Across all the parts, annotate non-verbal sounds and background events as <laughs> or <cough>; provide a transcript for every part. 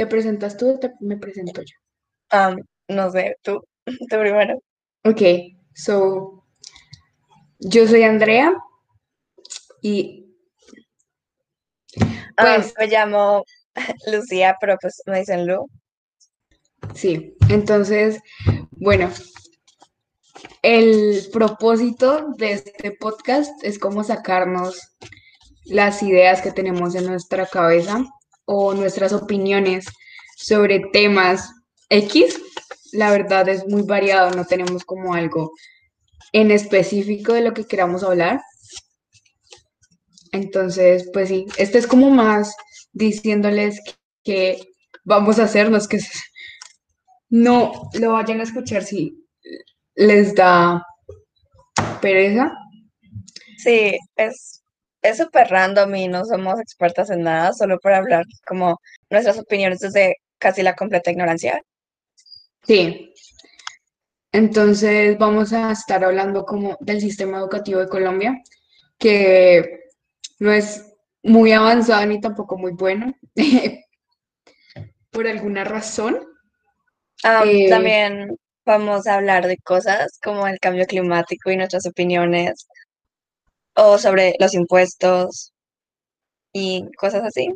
¿Te presentas tú o te- me presento yo? No sé, tú, <laughs> tú primero. Ok, so, yo soy Andrea y pues me llamo <laughs> Lucía, pero pues me dicen Lu. sí, entonces, bueno, el propósito de este podcast es como sacarnos las ideas que tenemos en nuestra cabeza o nuestras opiniones sobre temas X. La verdad es muy variado, no tenemos como algo en específico de lo que queramos hablar. Entonces, pues sí, este es como más diciéndoles que vamos a hacernos que <laughs> no lo vayan a escuchar si les da pereza. Sí, es es súper random y no somos expertas en nada, solo para hablar como nuestras opiniones desde casi la completa ignorancia. Sí, entonces vamos a estar hablando como del sistema educativo de Colombia, que no es muy avanzado ni tampoco muy bueno, <laughs> por alguna razón. Am, Eh, también vamos a hablar de cosas como el cambio climático y nuestras opiniones, o sobre los impuestos y cosas así.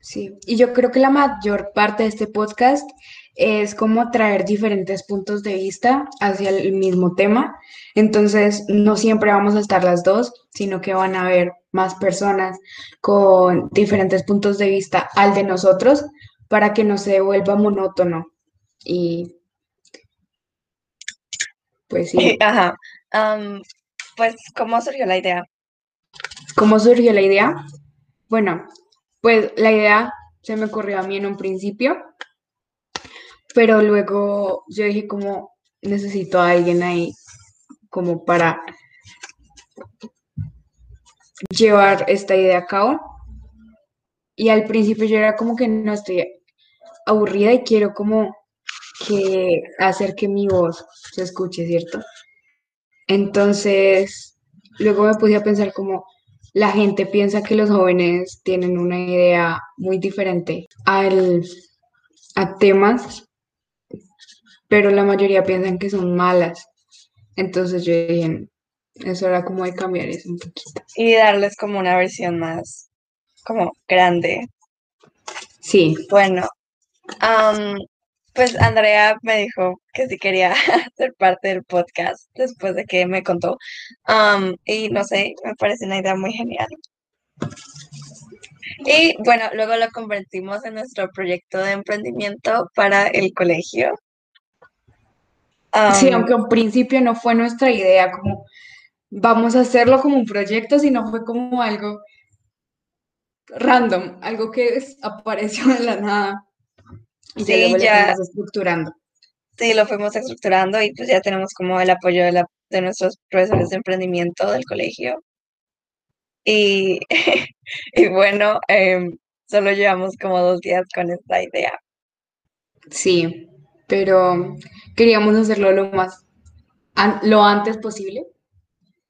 Sí, y yo creo que la mayor parte de este podcast es como traer diferentes puntos de vista hacia el mismo tema. Entonces, no siempre vamos a estar las dos, sino que van a haber más personas con diferentes puntos de vista al de nosotros para que no se vuelva monótono. Y pues sí, <laughs> Ajá. Pues, ¿cómo surgió la idea? ¿cómo surgió la idea? Bueno, pues la idea se me ocurrió a mí en un principio. pero luego yo dije como necesito a alguien ahí como para llevar esta idea a cabo. Y al principio yo era como que no estoy aburrida y quiero como que hacer que mi voz se escuche, ¿cierto? Entonces, luego me puse a pensar como la gente piensa que los jóvenes tienen una idea muy diferente al, a temas, pero la mayoría piensan que son malas. Entonces yo dije, eso era como de cambiar eso un poquito. Y darles como una versión más, como grande. Sí, Bueno, am, pues Andrea me dijo que sí quería <laughs> ser parte del podcast después de que me contó. Y no sé, me parece una idea muy genial. Y bueno, luego lo convertimos en nuestro proyecto de emprendimiento para el colegio. sí, aunque al principio no fue nuestra idea, como vamos a hacerlo como un proyecto, sino fue como algo random, algo que <laughs> apareció de la nada y ya luego sí, lo ya, fuimos estructurando. sí, lo fuimos estructurando y pues ya tenemos como el apoyo de, la, de nuestros profesores de emprendimiento del colegio. Y, <laughs> y bueno, em, solo llevamos como dos días con esta idea. Sí, pero queríamos hacerlo lo más, an- lo antes posible.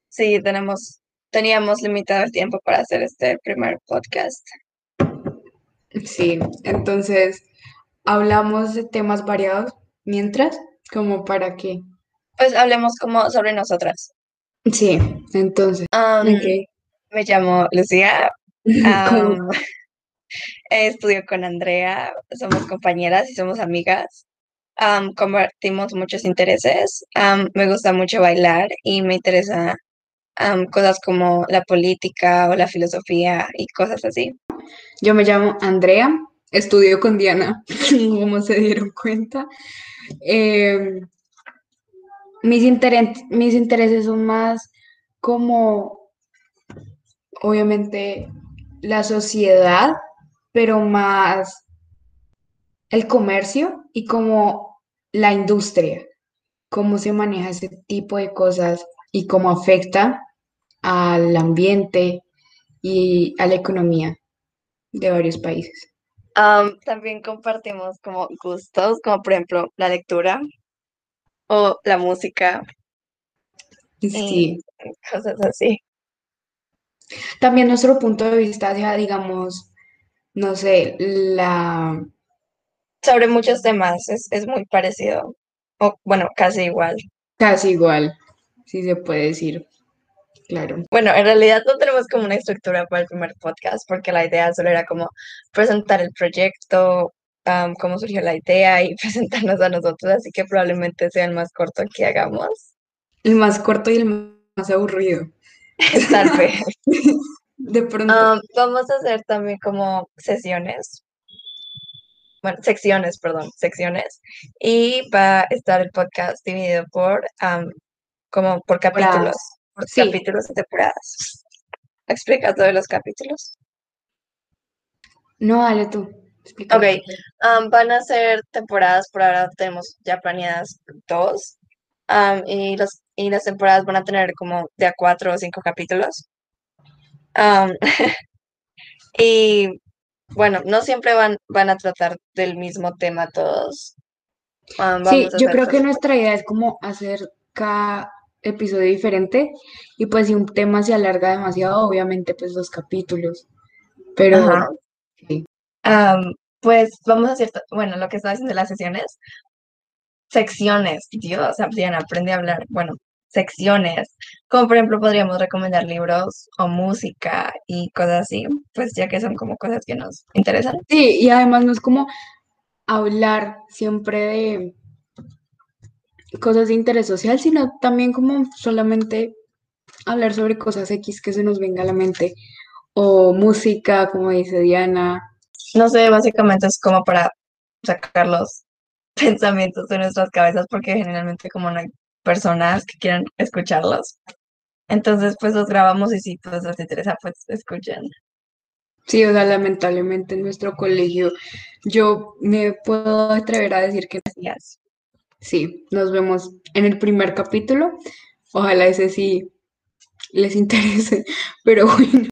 Sí, tenemos, teníamos limitado el tiempo para hacer este primer podcast. Sí, entonces hablamos de temas variados mientras, como para que. Pues hablemos como sobre nosotras. Sí, entonces, me llamo Lucía, <laughs> <laughs> estudio con Andrea, somos compañeras y somos amigas. Am, compartimos muchos intereses. me gusta mucho bailar y me interesa cosas como la política o la filosofía y cosas así. Yo me llamo Andrea, estudio con Diana, <laughs> como se dieron cuenta. Eh, mis, mis intereses son más como, obviamente, la sociedad, pero más el comercio y como la industria, cómo se maneja ese tipo de cosas y cómo afecta al ambiente y a la economía de varios países. Am, también compartimos como gustos, como por ejemplo la lectura o la música y Sí. cosas así. También nuestro punto de vista hacia, digamos, no sé, la, sobre muchos temas, es, es muy parecido, o bueno, casi igual. Casi igual, si se puede decir. Claro. Bueno, en realidad no tenemos como una estructura para el primer podcast, porque la idea solo era como presentar el proyecto, cómo surgió la idea y <laughs> presentarnos a nosotros, así que probablemente sea el más corto que hagamos. El más corto y el más aburrido. Tal vez. <laughs> De pronto. Am, vamos a hacer también como sesiones, bueno, secciones, perdón, secciones, y va a estar el podcast dividido por, como por capítulos. Sí. capítulos y temporadas. ¿Explicas lo de los capítulos? No, dale tú. Explica. Ok, am, van a ser temporadas, por ahora tenemos ya planeadas dos, am, y, los, y las temporadas van a tener como de a cuatro o cinco capítulos. Am, <laughs> y bueno, no siempre van, van a tratar del mismo tema todos. Am, Sí, yo creo que nuestra idea es como hacer cada episodio diferente y pues si un tema se alarga demasiado, obviamente pues los capítulos. Pero Ajá. sí. Am, pues vamos a hacer, bueno, lo que estaba haciendo las sesiones, secciones, Dios, Adriana, aprende a hablar, bueno, secciones, como por ejemplo podríamos recomendar libros o música y cosas así, pues ya que son como cosas que nos interesan. Sí, y además no es como hablar siempre de cosas de interés social, sino también como solamente hablar sobre cosas X que se nos venga a la mente o música, como dice Diana. No sé, básicamente es como para sacar los <laughs> pensamientos de nuestras cabezas porque generalmente como no hay personas que quieran escucharlos. Entonces, pues los grabamos y si pues les interesa, pues escuchen. Sí, o sea, lamentablemente en nuestro colegio yo me puedo atrever a decir que. Sí, nos vemos en el primer capítulo. Ojalá ese sí les <laughs> interese, pero bueno.